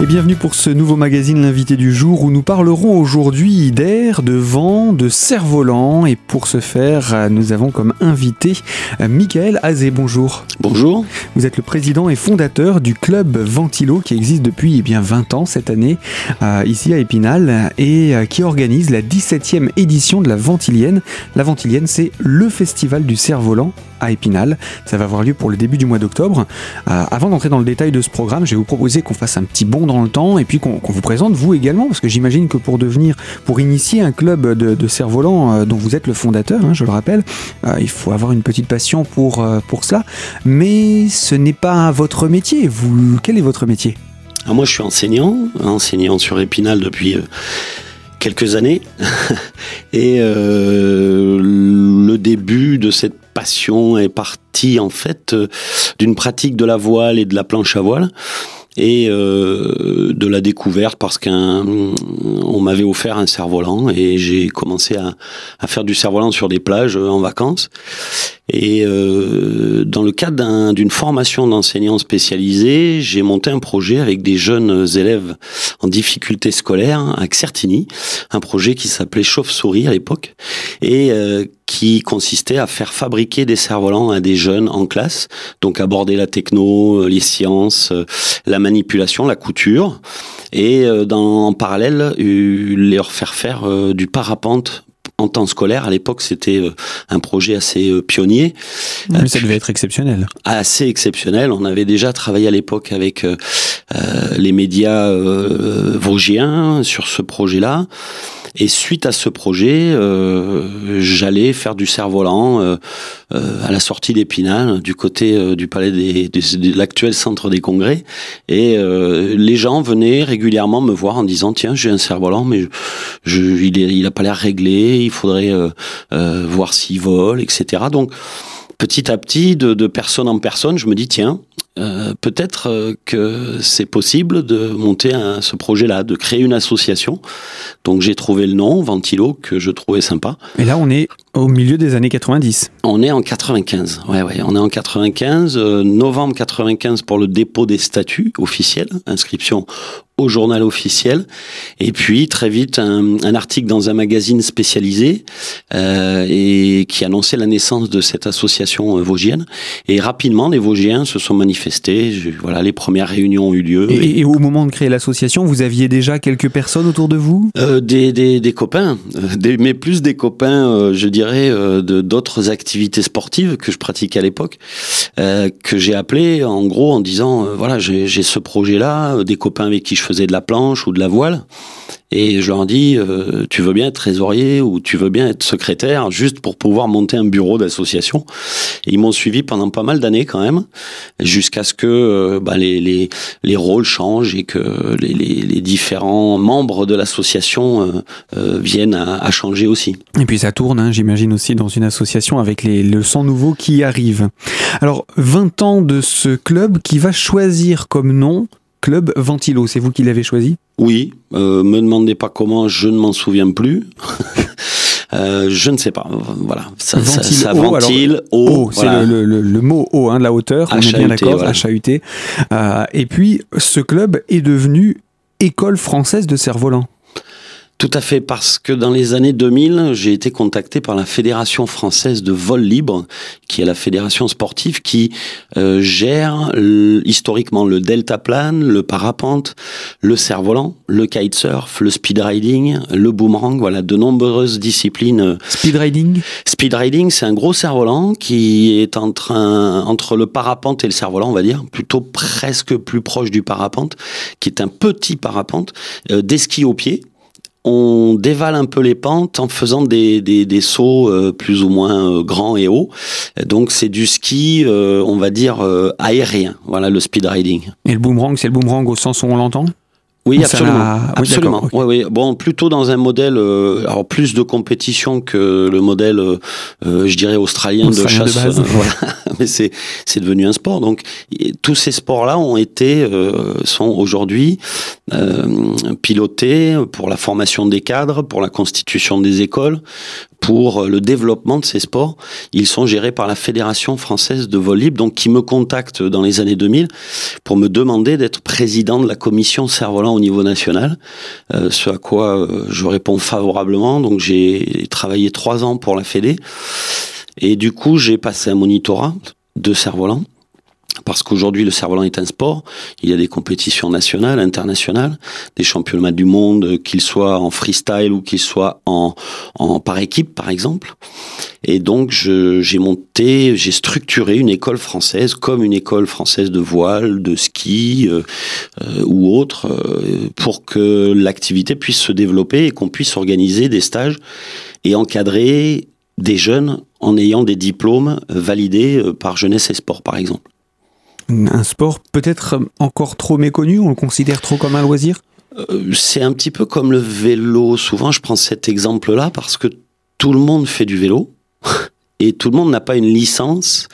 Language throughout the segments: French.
Et bienvenue pour ce nouveau magazine L'invité du jour où nous parlerons aujourd'hui d'air, de vent, de cerf-volant et pour ce faire nous avons comme invité Michael Azé. Bonjour. Bonjour. Vous êtes le président et fondateur du club Ventilo qui existe depuis eh bien 20 ans cette année euh, ici à Épinal et euh, qui organise la 17e édition de la Ventilienne. La Ventilienne c'est le festival du cerf-volant à Épinal. Ça va avoir lieu pour le début du mois d'octobre. Euh, avant d'entrer dans le détail de ce programme, je vais vous proposer qu'on fasse un petit bond dans le temps et puis qu'on vous présente vous également, parce que j'imagine que pour devenir, pour initier un club de, de cerf-volant euh, dont vous êtes le fondateur, hein, je le rappelle, euh, il faut avoir une petite passion pour, euh, pour cela. Mais ce n'est pas votre métier. Vous, quel est votre métier? Ah, Moi, je suis enseignant, enseignant sur Épinal depuis quelques années. et le début de cette passion est parti en fait d'une pratique de la voile et de la planche à voile et euh, de la découverte parce qu'un on m'avait offert un cerf-volant et j'ai commencé à, à, faire du cerf-volant sur des plages en vacances. Et euh, dans le cadre d'une formation d'enseignants spécialisés, j'ai monté un projet avec des jeunes élèves en difficulté scolaire à Certigny, un projet qui s'appelait Chauve-souris à l'époque. Et euh, qui consistait à faire fabriquer des cerfs-volants à des jeunes en classe, donc aborder la techno, les sciences, la manipulation, la couture, et dans, en parallèle leur faire faire du parapente en temps scolaire. À l'époque, c'était un projet assez pionnier. Mais ça devait être exceptionnel. Assez exceptionnel. On avait déjà travaillé à l'époque avec euh, les médias euh, vosgiens sur ce projet-là. Et suite à ce projet, euh, j'allais faire du cerf-volant euh, euh, à la sortie d'Épinal, du côté du palais des, des, de l'actuel centre des congrès. Et les gens venaient régulièrement me voir en disant tiens j'ai un cerf-volant mais je, je, il, est, il a pas l'air réglé, il faudrait voir s'il vole, etc. Donc petit à petit, de, de personne en personne, je me dis tiens, euh, peut-être euh, que c'est possible de monter un, ce projet-là, de créer une association. Donc j'ai trouvé le nom, Ventilo, que je trouvais sympa. Et là, on est au milieu des années 90. On est en 95. Ouais, ouais, on est en 95, euh, novembre 95 pour le dépôt des statuts officiels, inscription au journal officiel. Et puis très vite un, un article dans un magazine spécialisé euh, et qui annonçait la naissance de cette association vosgienne. Et rapidement, les Vosgiens se sont manifestés. Je, voilà, les premières réunions ont eu lieu. Et, et au moment de créer l'association, vous aviez déjà quelques personnes autour de vous? Euh, des, des, des, copains, des, mais plus des copains, euh, je dirais, euh, de d'autres activités sportives que je pratiquais à l'époque, euh, que j'ai appelé en gros en disant voilà j'ai ce projet là, des copains avec qui je faisais de la planche ou de la voile. Et je leur dis, euh, tu veux bien être trésorier ou tu veux bien être secrétaire, juste pour pouvoir monter un bureau d'association. Et ils m'ont suivi pendant pas mal d'années quand même, jusqu'à ce que euh, bah, les, les, les, rôles changent et que les, les, les différents membres de l'association euh, euh viennent à, à, changer aussi. Et puis ça tourne, hein, j'imagine aussi, dans une association avec les, le sang nouveau qui arrive. Alors, 20 ans de ce club qui va choisir comme nom Club Ventilo, c'est vous qui l'avez choisi? Oui, euh, me demandez pas comment, je ne m'en souviens plus. Euh, je ne sais pas. Voilà, ça, ventile, ça, ça ventile, haut. haut c'est voilà. le, le, le, mot haut hein, de la hauteur, on est bien d'accord. HAUT. Euh, et puis, ce club est devenu École française de cerf-volant. Tout à fait, parce que dans les années 2000, j'ai été contacté par la Fédération française de vol libre, qui est la fédération sportive qui euh, gère historiquement le deltaplane, le parapente, le cerf-volant, le kitesurf, le speed riding, le boomerang, voilà, de nombreuses disciplines. Speed riding? Speed riding, c'est un gros cerf-volant qui est entre, un, entre le parapente et le cerf-volant, on va dire, plutôt presque plus proche du parapente, qui est un petit parapente, euh, des skis au pied, on dévale un peu les pentes en faisant des, des, sauts euh, plus ou moins euh, grands et hauts. Donc c'est du ski, euh, on va dire, aérien. Voilà le speed riding. Et le boomerang, c'est le boomerang au sens où on l'entend? Oui, absolument. absolument. Oui, oui. Bon, plutôt dans un modèle, euh, alors plus de compétition que le modèle, euh, je dirais australien, de chasse. voilà. Mais c'est c'est devenu un sport. Donc tous ces sports-là ont été, sont aujourd'hui pilotés pour la formation des cadres, pour la constitution des écoles, pour le développement de ces sports. Ils sont gérés par la Fédération française de vol libre, donc qui me contacte dans les années 2000 pour me demander d'être président de la commission cerf-volant au niveau national. Euh, ce à quoi euh, je réponds favorablement. Donc j'ai travaillé trois ans pour la Fédé. Et du coup, j'ai passé un monitorat de cerf-volant parce qu'aujourd'hui le cerf-volant est un sport. Il y a des compétitions nationales, internationales, des championnats du monde, qu'ils soient en freestyle ou qu'ils soient en, en par équipe, par exemple. Et donc j'ai monté, j'ai structuré une école française comme une école française de voile, de ski euh, euh, ou autre, euh, pour que l'activité puisse se développer et qu'on puisse organiser des stages et encadrer des jeunes en ayant des diplômes validés par Jeunesse et Sport, par exemple un sport peut-être encore trop méconnu, on le considère trop comme un loisir? Euh, C'est un petit peu comme le vélo. Souvent, je prends cet exemple-là parce que tout le monde fait du vélo et tout le monde n'a pas une licence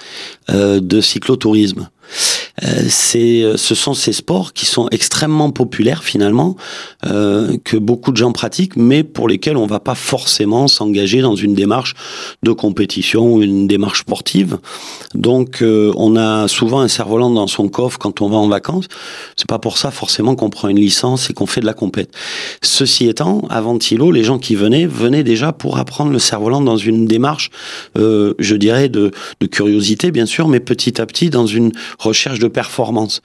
euh, de cyclotourisme. Euh, c'est, euh, ce sont ces sports qui sont extrêmement populaires finalement, euh, que beaucoup de gens pratiquent, mais pour lesquels on va pas forcément s'engager dans une démarche de compétition ou une démarche sportive. Donc, on a souvent un cerf-volant dans son coffre quand on va en vacances. C'est pas pour ça forcément qu'on prend une licence et qu'on fait de la compète. Ceci étant, avant Thilo, les gens qui venaient venaient déjà pour apprendre le cerf-volant dans une démarche, je dirais, de, de curiosité bien sûr, mais petit à petit dans une recherche de performance.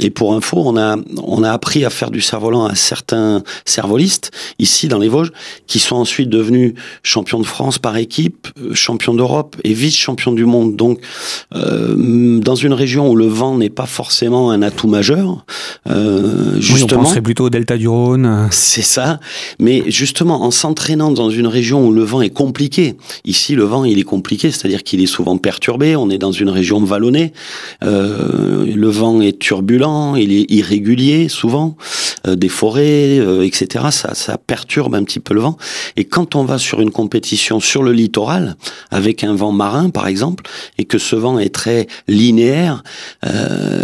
Et pour info, on a, on a appris à faire du cerf-volant à certains cervolistes, ici dans les Vosges, qui sont ensuite devenus champions de France par équipe, euh, champions d'Europe et vice-champions du monde. Donc, euh, dans une région où le vent n'est pas forcément un atout majeur, euh, justement... Oui, on penserait plutôt au delta du Rhône. C'est ça. Mais justement, en s'entraînant dans une région où le vent est compliqué, ici le vent il est compliqué, c'est-à-dire qu'il est souvent perturbé, on est dans une région vallonnée, euh, le vent est turbulent, il est irrégulier souvent, euh, des forêts, euh, etc. Ça, ça perturbe un petit peu le vent. Et quand on va sur une compétition sur le littoral, avec un vent marin par exemple, et que ce vent est très linéaire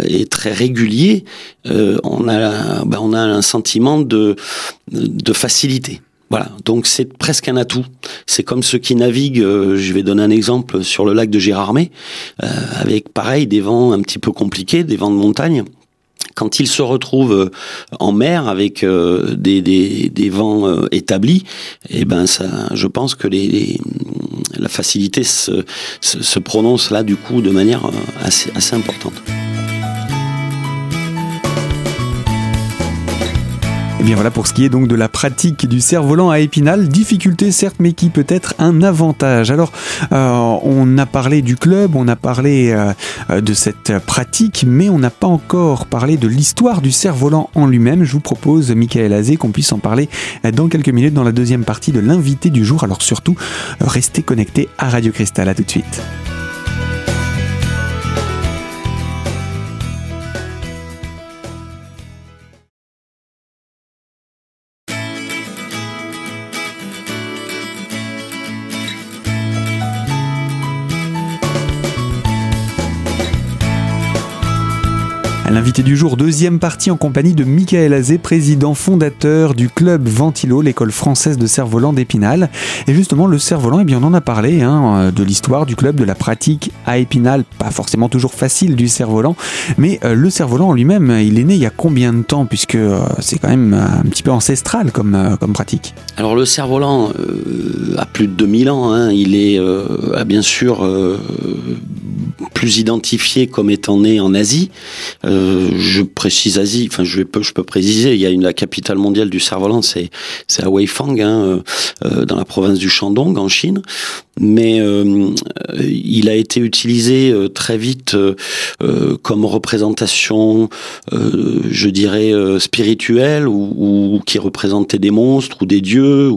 et très régulier, on, a, ben, on a un sentiment de, de facilité. Voilà, donc c'est presque un atout. C'est comme ceux qui naviguent, euh, je vais donner un exemple, sur le lac de Gérardmer, euh, avec pareil des vents un petit peu compliqués, des vents de montagne. Quand ils se retrouvent euh, en mer avec des, des, des, vents établis, eh ben ça, je pense que les, la facilité se, se, se, prononce là du coup de manière assez, assez importante. Et eh bien voilà pour ce qui est donc de la pratique du cerf-volant à Épinal. Difficulté certes, mais qui peut être un avantage. Alors, euh, on a parlé du club, on a parlé euh, de cette pratique, mais on n'a pas encore parlé de l'histoire du cerf-volant en lui-même. Je vous propose, Michael Azé, qu'on puisse en parler dans quelques minutes dans la deuxième partie de l'invité du jour. Alors surtout, restez connectés à Radio Cristal. À tout de suite. L'invité du jour, deuxième partie en compagnie de Michael Azé, président fondateur du club Ventilo, l'école française de cerf-volant d'Épinal. Et justement, le cerf-volant, eh bien, on en a parlé, hein, de l'histoire du club, de la pratique à Épinal, pas forcément toujours facile du cerf-volant, mais euh, le cerf-volant lui-même, il est né il y a combien de temps, puisque euh, c'est quand même un petit peu ancestral comme, euh, comme pratique Alors le cerf-volant a plus de 2000 ans, hein. il est bien sûr plus identifié comme étant né en Asie. Euh, je précise Asie, enfin je peux, préciser, il y a la capitale mondiale du cerf-volant, c'est à Weifang, hein, euh, euh, dans la province du Shandong en Chine mais euh, il a été utilisé très vite comme représentation, je dirais spirituelle ou, qui représentait des monstres ou des dieux.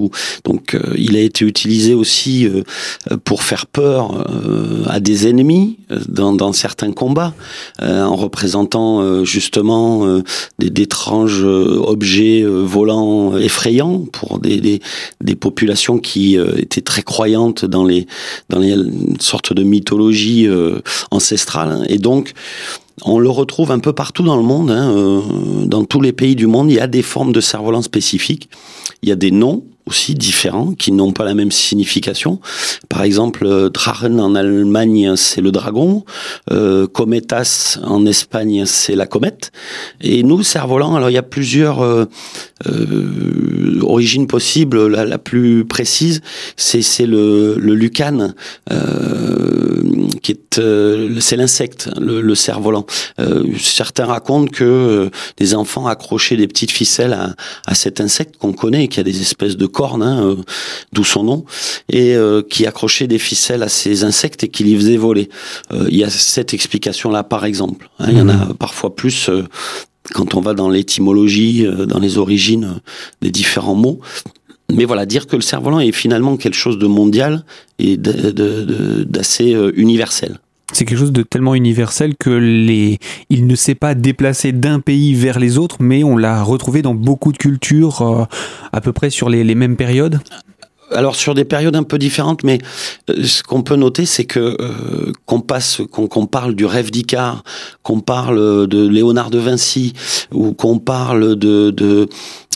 Donc il a été utilisé aussi pour faire peur à des ennemis dans certains combats, en représentant justement d'étranges objets volants effrayants pour des, des, populations qui étaient très croyantes dans les dans sortes de mythologie ancestrale. Et donc on le retrouve un peu partout dans le monde, hein, euh, dans tous les pays du monde, il y a des formes de cerf-volant spécifiques, il y a des noms aussi différents qui n'ont pas la même signification. Par exemple, euh, Drachen en Allemagne, c'est le dragon. Euh, Cometas en Espagne, c'est la comète. Et nous, cerf-volant, alors il y a plusieurs euh, euh origines possibles. La, plus précise, c'est le, le lucan, euh, qui est c'est l'insecte, le, le cerf-volant. certains racontent que des enfants accrochaient des petites ficelles à, à cet insecte qu'on connaît, qui a des espèces de cornes, hein, euh, d'où son nom, et euh, qui accrochait des ficelles à ces insectes et qui les faisait voler. Euh, il y a cette explication-là, par exemple. Hein. il y en a mhm. parfois plus quand on va dans l'étymologie, dans les origines des différents mots. Mais voilà, dire que le cerf-volant est finalement quelque chose de mondial et d'assez universel. C'est quelque chose de tellement universel que les, il ne s'est pas déplacé d'un pays vers les autres, mais on l'a retrouvé dans beaucoup de cultures, euh, à peu près sur les, les mêmes périodes alors sur des périodes un peu différentes, mais euh, ce qu'on peut noter, c'est que euh, qu'on passe, qu'on parle du rêve d'Icare, qu'on parle de Léonard de Vinci, ou qu'on parle de, de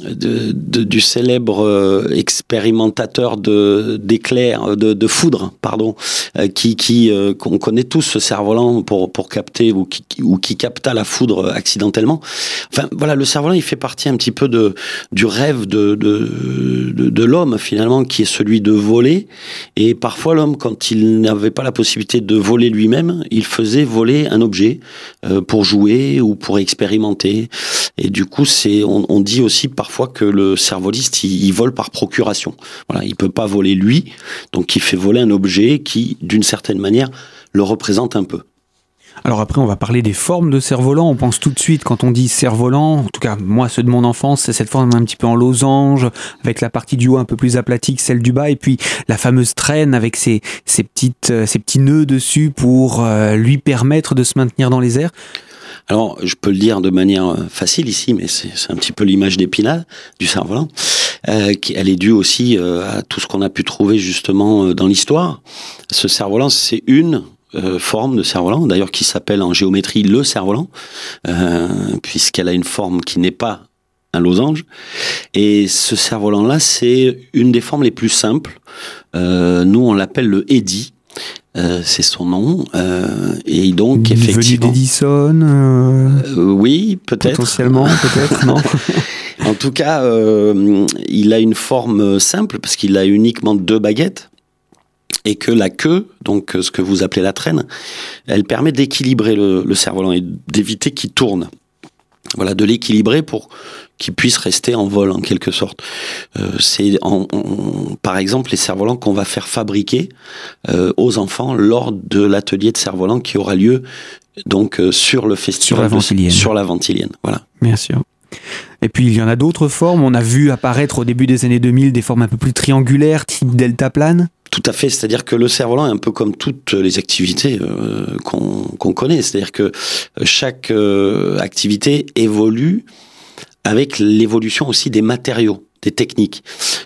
de, du célèbre euh, expérimentateur de d'éclairs, de, de, foudre, pardon, euh, qui qui euh, qu'on connaît tous ce cerf-volant pour pour capter ou qui ou qui capta la foudre accidentellement. Enfin voilà, le cerf-volant il fait partie un petit peu de du rêve de de de, de l'homme finalement qui est celui de voler et parfois l'homme quand il n'avait pas la possibilité de voler lui-même, il faisait voler un objet pour jouer ou pour expérimenter et du coup c'est on, on dit aussi parfois que le cervoliste il, vole par procuration. Voilà, il peut pas voler lui, donc il fait voler un objet qui, d'une certaine manière, le représente un peu. Alors après, on va parler des formes de cerf-volant. On pense tout de suite, quand on dit cerf-volant, en tout cas moi, ceux de mon enfance, c'est cette forme un petit peu en losange, avec la partie du haut un peu plus aplatie que celle du bas, et puis la fameuse traîne avec ses, petites, euh, ses petits nœuds dessus pour euh, lui permettre de se maintenir dans les airs. Alors, je peux le dire de manière euh, facile ici, mais c'est un petit peu l'image d'Épinal, du cerf-volant. Euh, elle est due aussi euh, à tout ce qu'on a pu trouver justement dans l'histoire. Ce cerf-volant, c'est une forme de cerf-volant, d'ailleurs qui s'appelle en géométrie le cerf-volant, puisqu'elle a une forme qui n'est pas un losange. Et ce cerf-volant-là, c'est une des formes les plus simples. nous, on l'appelle le Eddy. Euh, c'est son nom. Euh, et donc, effectivement. d'Edison euh, Oui, peut-être. Potentiellement, peut-être, non En tout cas, il a une forme simple parce qu'il a uniquement deux baguettes et que la queue, donc ce que vous appelez la traîne, elle permet d'équilibrer le, le cerf-volant et d'éviter qu'il tourne voilà, de l'équilibrer pour qu'il puisse rester en vol en quelque sorte. Euh, c'est par exemple les cerfs-volants qu'on va faire fabriquer euh, aux enfants lors de l'atelier de cerfs-volants qui aura lieu donc euh, sur le festival sur la Ventilienne. sur la Ventilienne. Voilà. Bien sûr. Et puis il y en a d'autres formes. On a vu apparaître au début des années 2000 des formes un peu plus triangulaires, type deltaplane. Tout à fait, c'est-à-dire que le cerf-volant est un peu comme toutes les activités euh, qu'on connaît, c'est-à-dire que chaque euh, activité évolue avec l'évolution aussi des matériaux, des techniques.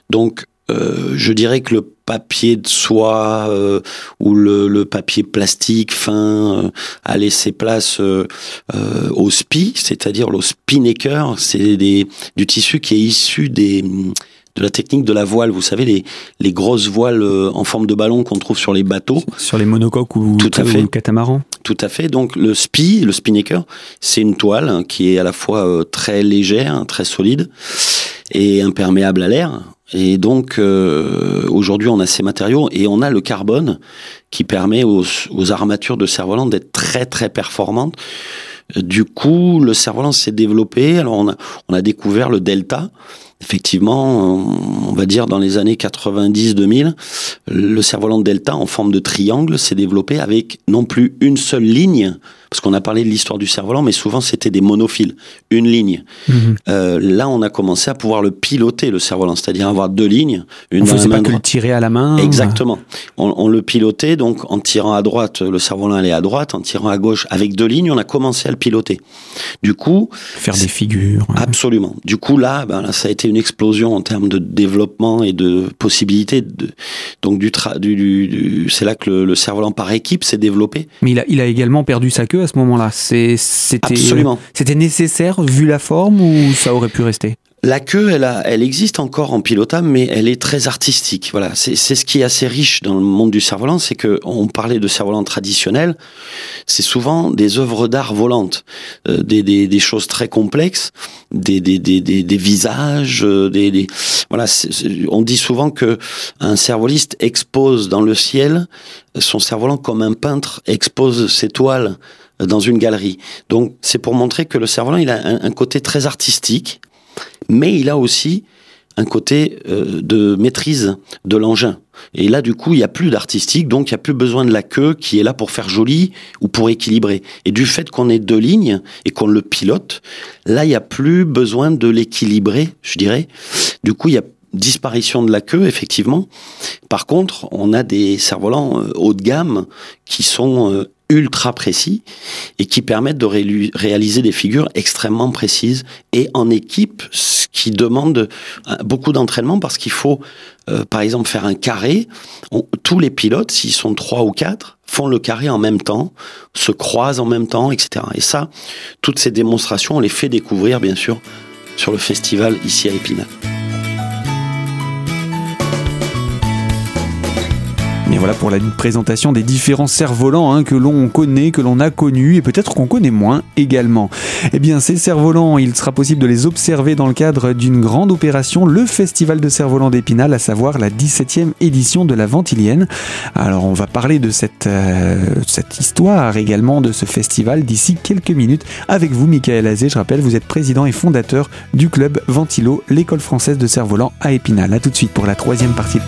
Donc, euh, je dirais que le papier de soie euh, ou le, le, papier plastique fin euh, a laissé place au spi, c'est-à-dire le spinnaker, c'est du tissu qui est issu des de la technique de la voile. Vous savez, les, les grosses voiles euh, en forme de ballon qu'on trouve sur les bateaux. Sur les monocoques ou, Tout à fait. catamarans. Tout à fait. Donc le spi, le spinnaker, c'est une toile qui est à la fois euh, très légère, très solide et imperméable à l'air. Et donc euh, aujourd'hui on a ces matériaux et on a le carbone qui permet aux, aux armatures de cerf-volant d'être très très performantes. Du coup, le cerf-volant s'est développé. Alors on a, on a découvert le delta effectivement, on va dire dans les années 90-2000, le cerf-volant Delta en forme de triangle s'est développé avec non plus une seule ligne parce qu'on a parlé de l'histoire du cerf-volant, mais souvent c'était des monophiles, une ligne. Mhm. Euh, là, on a commencé à pouvoir le piloter, le cerf-volant, c'est-à-dire avoir deux lignes. Une on faisait pas que le tirer à la main Exactement. On, le pilotait, donc en tirant à droite, le cerf-volant allait à droite, en tirant à gauche, avec deux lignes, on a commencé à le piloter. Du coup... Faire des figures. Absolument. Du coup, là, ben, là, ça a été une explosion en termes de développement et de possibilités. De, donc, du, du, c'est là que le, cerf-volant par équipe s'est développé. Mais il a, il a également perdu sa queue à ce moment-là. C'était, nécessaire vu la forme ou ça aurait pu rester? La queue, elle, a, elle existe encore en pilotable, mais elle est très artistique. Voilà, c'est ce qui est assez riche dans le monde du cerf-volant, c'est que on parlait de cerf-volant traditionnel, c'est souvent des œuvres d'art volantes, euh, des, des, des, choses très complexes, des, des, des, des visages, euh, des, des voilà. on dit souvent que un cerf-voliste expose dans le ciel son cerf-volant comme un peintre expose ses toiles dans une galerie. Donc c'est pour montrer que le cerf-volant il a un côté très artistique mais il a aussi un côté euh, de maîtrise de l'engin. Et là, du coup, il n'y a plus d'artistique, donc il n'y a plus besoin de la queue qui est là pour faire joli ou pour équilibrer. Et du fait qu'on ait deux lignes et qu'on le pilote, là, il n'y a plus besoin de l'équilibrer, je dirais. Du coup, il y a disparition de la queue, effectivement. Par contre, on a des cerfs-volants euh, haut de gamme qui sont euh, ultra précis et qui permettent de réaliser des figures extrêmement précises et en équipe, ce qui demande euh, beaucoup d'entraînement parce qu'il faut, euh, par exemple, faire un carré. tous les pilotes, s'ils sont trois ou quatre, font le carré en même temps, se croisent en même temps, etc. Et ça, toutes ces démonstrations, on les fait découvrir, bien sûr, sur le festival ici à Épinal. Et voilà pour la présentation des différents cerfs-volants hein, que l'on connaît, que l'on a connus et peut-être qu'on connaît moins également. Eh bien, ces cerfs-volants, il sera possible de les observer dans le cadre d'une grande opération, le Festival de cerfs-volants d'Épinal, à savoir la 17e édition de la Ventilienne. Alors, on va parler de cette, euh, cette histoire également de ce festival d'ici quelques minutes avec vous, Michael Azé. Je rappelle, vous êtes président et fondateur du club Ventilo, l'école française de cerfs-volants à Épinal. A tout de suite pour la troisième partie.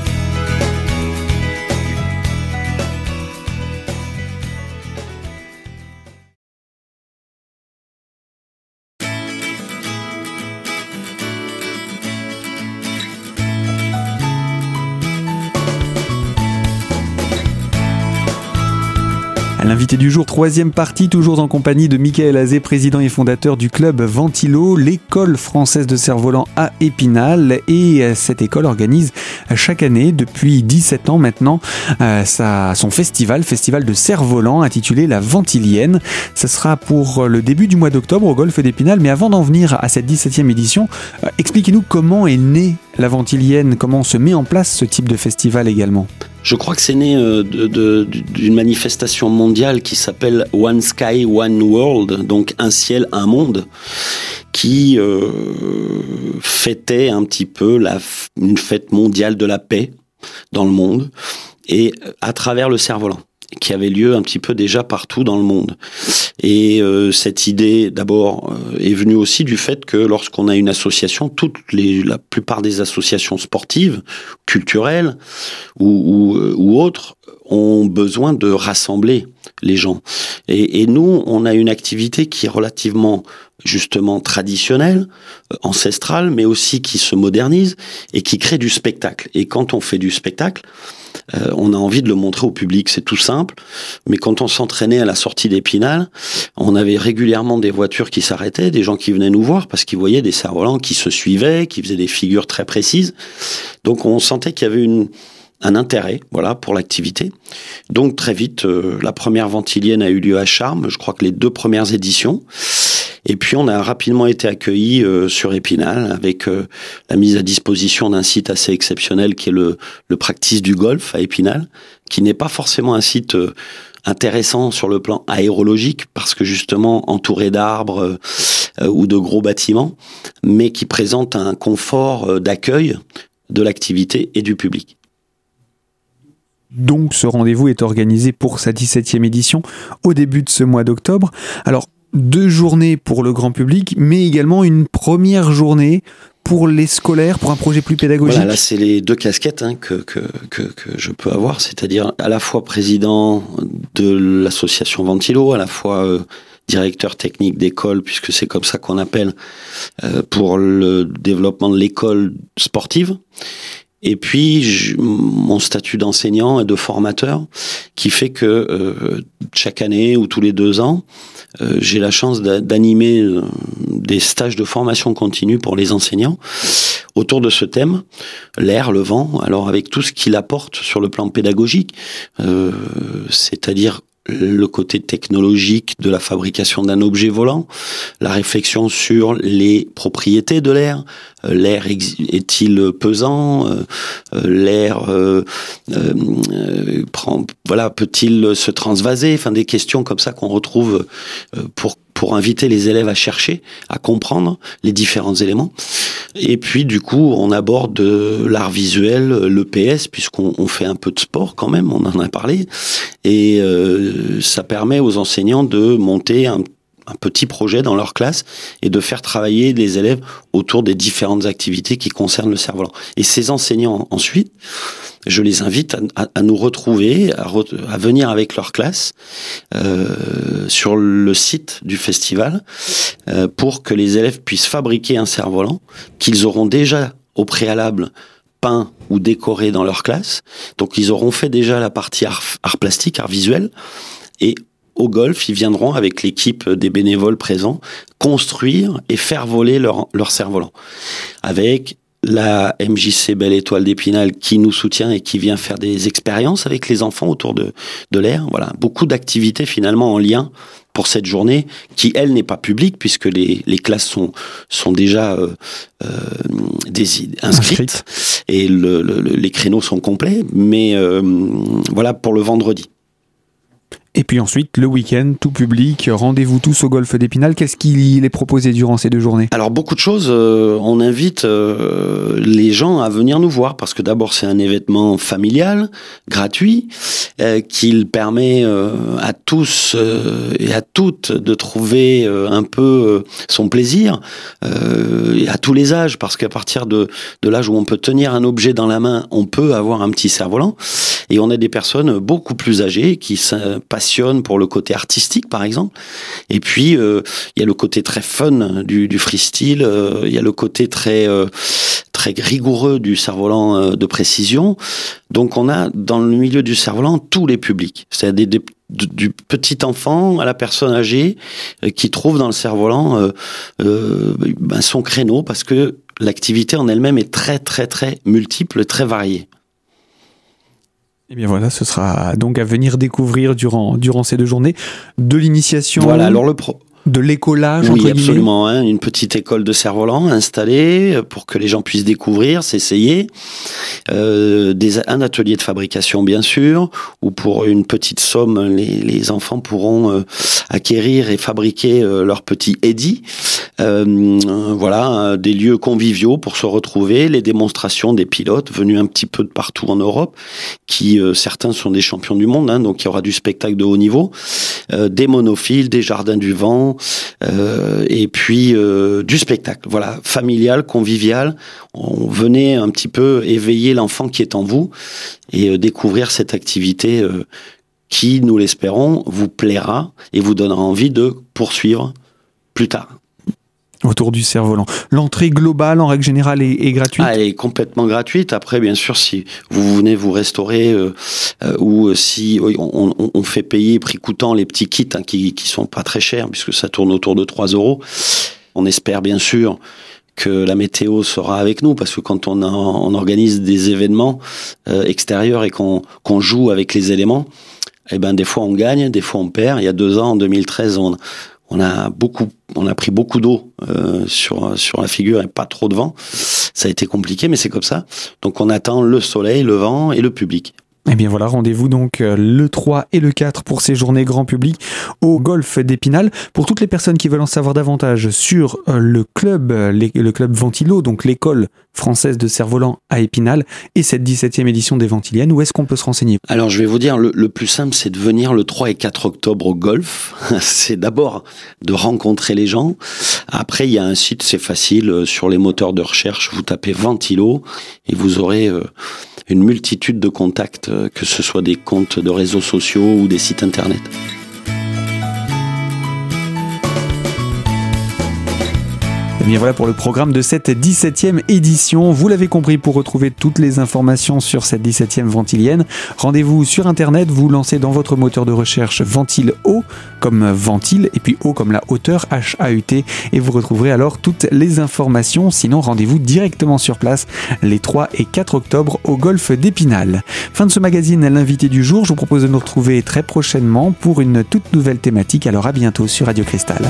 L'invité du jour, troisième partie, toujours en compagnie de Michael Azé, président et fondateur du club Ventilo, l'école française de cerf-volant à Épinal. Et euh, cette école organise chaque année, depuis 17 ans maintenant, euh, son festival, festival de cerf-volant intitulé La Ventilienne. Ce sera pour le début du mois d'octobre au golfe d'Épinal. Mais avant d'en venir à cette 17e édition, euh, expliquez-nous comment est née la Ventilienne, comment se met en place ce type de festival également. Je crois que c'est né euh, d'une manifestation mondiale qui s'appelle One Sky, One World, donc un ciel, un monde, qui euh, fêtait un petit peu la, une fête mondiale de la paix dans le monde et à travers le cerf-volant qui avait lieu un petit peu déjà partout dans le monde. Et euh, cette idée, d'abord, euh, est venue aussi du fait que lorsqu'on a une association, toutes les, la plupart des associations sportives, culturelles ou, ou, euh, ou autres, ont besoin de rassembler les gens. Et, et, nous, on a une activité qui est relativement justement traditionnelle, ancestrale, mais aussi qui se modernise et qui crée du spectacle. Et quand on fait du spectacle, euh, on a envie de le montrer au public, c'est tout simple. Mais quand on s'entraînait à la sortie d'Épinal, on avait régulièrement des voitures qui s'arrêtaient, des gens qui venaient nous voir parce qu'ils voyaient des cerfs-volants qui se suivaient, qui faisaient des figures très précises. Donc on sentait qu'il y avait une, un intérêt voilà pour l'activité. Donc très vite, euh, la première ventilienne a eu lieu à Charmes, je crois que les deux premières éditions. Et puis on a rapidement été accueillis euh, sur Épinal avec euh, la mise à disposition d'un site assez exceptionnel qui est le, le Practice du Golf à Épinal, qui n'est pas forcément un site euh, intéressant sur le plan aérologique parce que justement entouré d'arbres ou de gros bâtiments, mais qui présente un confort d'accueil de l'activité et du public. Donc ce rendez-vous est organisé pour sa 17e édition au début de ce mois d'octobre. Alors deux journées pour le grand public, mais également une première journée pour les scolaires, pour un projet plus pédagogique Voilà, là c'est les deux casquettes hein, que, que, que, que, je peux avoir, c'est-à-dire à la fois président de l'association Ventilo, à la fois euh, directeur technique d'école, puisque c'est comme ça qu'on appelle, euh, pour le développement de l'école sportive. Et puis mon statut d'enseignant et de formateur, qui fait que euh, chaque année ou tous les deux ans, euh, j'ai la chance d'animer euh, des stages de formation continue pour les enseignants autour de ce thème, l'air, le vent, alors avec tout ce qu'il apporte sur le plan pédagogique, euh, c'est-à-dire le côté technologique de la fabrication d'un objet volant, la réflexion sur les propriétés de l'air. Euh, l'air est-il pesant? Euh, euh, L'air prend, voilà, peut-il se transvaser? Enfin, des questions comme ça qu'on retrouve pour pour inviter les élèves à chercher, à comprendre les différents éléments. Et puis, du coup, on aborde l'art visuel, le PS, puisqu'on fait un peu de sport quand même, on en a parlé. Et euh, ça permet aux enseignants de monter un un petit projet dans leur classe et de faire travailler les élèves autour des différentes activités qui concernent le cerf-volant. Et ces enseignants, ensuite, je les invite à, nous retrouver, à, venir avec leur classe euh, sur le site du festival euh, pour que les élèves puissent fabriquer un cerf-volant qu'ils auront déjà au préalable peint ou décoré dans leur classe. Donc ils auront fait déjà la partie art, art plastique, art visuel. Et au golf, ils viendront avec l'équipe des bénévoles présents construire et faire voler leur, leur cerf-volant. Avec la MJC Belle Étoile d'Épinal qui nous soutient et qui vient faire des expériences avec les enfants autour de, de l'air. Voilà, beaucoup d'activités finalement en lien pour cette journée qui, elle, n'est pas publique puisque les, les classes sont, sont déjà euh, euh inscrites, et le, les créneaux sont complets. Mais euh, voilà pour le vendredi. Et puis ensuite, le week-end, tout public, rendez-vous tous au golfe d'Épinal. Qu'est-ce qu'il est proposé durant ces deux journées? Alors beaucoup de choses. Euh, on invite euh, les gens à venir nous voir parce que d'abord c'est un événement familial, gratuit, euh, qu'il permet à tous et à toutes de trouver un peu son plaisir et à tous les âges parce qu'à partir de, de l'âge où on peut tenir un objet dans la main, on peut avoir un petit cerf-volant. Et on a des personnes beaucoup plus âgées qui pour le côté artistique, par exemple. Et puis, euh, il y a le côté très fun du, freestyle, euh, il y a le côté très... Euh, très rigoureux du cerf-volant de précision. Donc on a dans le milieu du cerf-volant tous les publics, c'est-à-dire du petit enfant à la personne âgée qui trouve dans le cerf-volant ben, son créneau parce que l'activité en elle-même est très très très multiple, très variée. Et eh bien voilà, ce sera donc à venir découvrir durant, durant ces deux journées de l'initiation. Voilà, alors le pro de l'écolage Oui, absolument. Hein, une petite école de cerf-volant installée pour que les gens puissent découvrir, s'essayer. Euh, des, un atelier de fabrication, bien sûr, où pour une petite somme, les, les enfants pourront euh, acquérir et fabriquer euh, leur petit Eddy. Euh, voilà, des lieux conviviaux pour se retrouver, les démonstrations des pilotes venus un petit peu de partout en Europe, qui certains sont des champions du monde, hein, donc il y aura du spectacle de haut niveau, des monophiles, des jardins du vent, euh, et puis euh, du spectacle. Voilà, familial, convivial. On venait un petit peu éveiller l'enfant qui est en vous et euh, découvrir cette activité qui, nous l'espérons, vous plaira et vous donnera envie de poursuivre plus tard autour du cerf-volant. L'entrée globale, en règle générale, est, gratuite ah, Elle est complètement gratuite. Après, bien sûr, si vous venez vous restaurer euh, euh, ou si on, on, fait payer prix coûtant les petits kits hein, qui, qui sont pas très chers, puisque ça tourne autour de 3 euros, on espère bien sûr que la météo sera avec nous parce que quand on, on organise des événements euh, extérieurs et qu'on joue avec les éléments, eh ben des fois on gagne, des fois on perd. Il y a deux ans, en 2013, on, on a beaucoup, on a pris beaucoup d'eau euh, sur sur la figure et pas trop de vent. Ça a été compliqué, mais c'est comme ça. Donc on attend le soleil, le vent et le public. Eh bien voilà, rendez-vous donc euh, le 3 et le 4 pour ces journées grand public au golf d'Épinal. Pour toutes les personnes qui veulent en savoir davantage sur euh, le club, euh, le club Ventilo, donc l'école française de cerf-volant à Épinal et cette 17e édition des Ventiliennes, où est-ce qu'on peut se renseigner? Alors je vais vous dire, le plus simple c'est de venir le 3 et 4 octobre au golf. c'est d'abord de rencontrer les gens. Après il y a un site, c'est facile, sur les moteurs de recherche, vous tapez Ventilo et vous aurez une multitude de contacts, euh, que ce soit des comptes de réseaux sociaux ou des sites internet. Et eh bien voilà pour le programme de cette 17e édition. Vous l'avez compris, pour retrouver toutes les informations sur cette 17e ventilienne, rendez-vous sur internet, vous lancez dans votre moteur de recherche Ventile O comme ventile et puis O comme la hauteur H-A-U-T et vous retrouverez alors toutes les informations. Sinon, rendez-vous directement sur place les 3 et 4 octobre au golfe d'Épinal. Fin de ce magazine, l'invité du jour. Je vous propose de nous retrouver très prochainement pour une toute nouvelle thématique. Alors à bientôt sur Radio Cristal.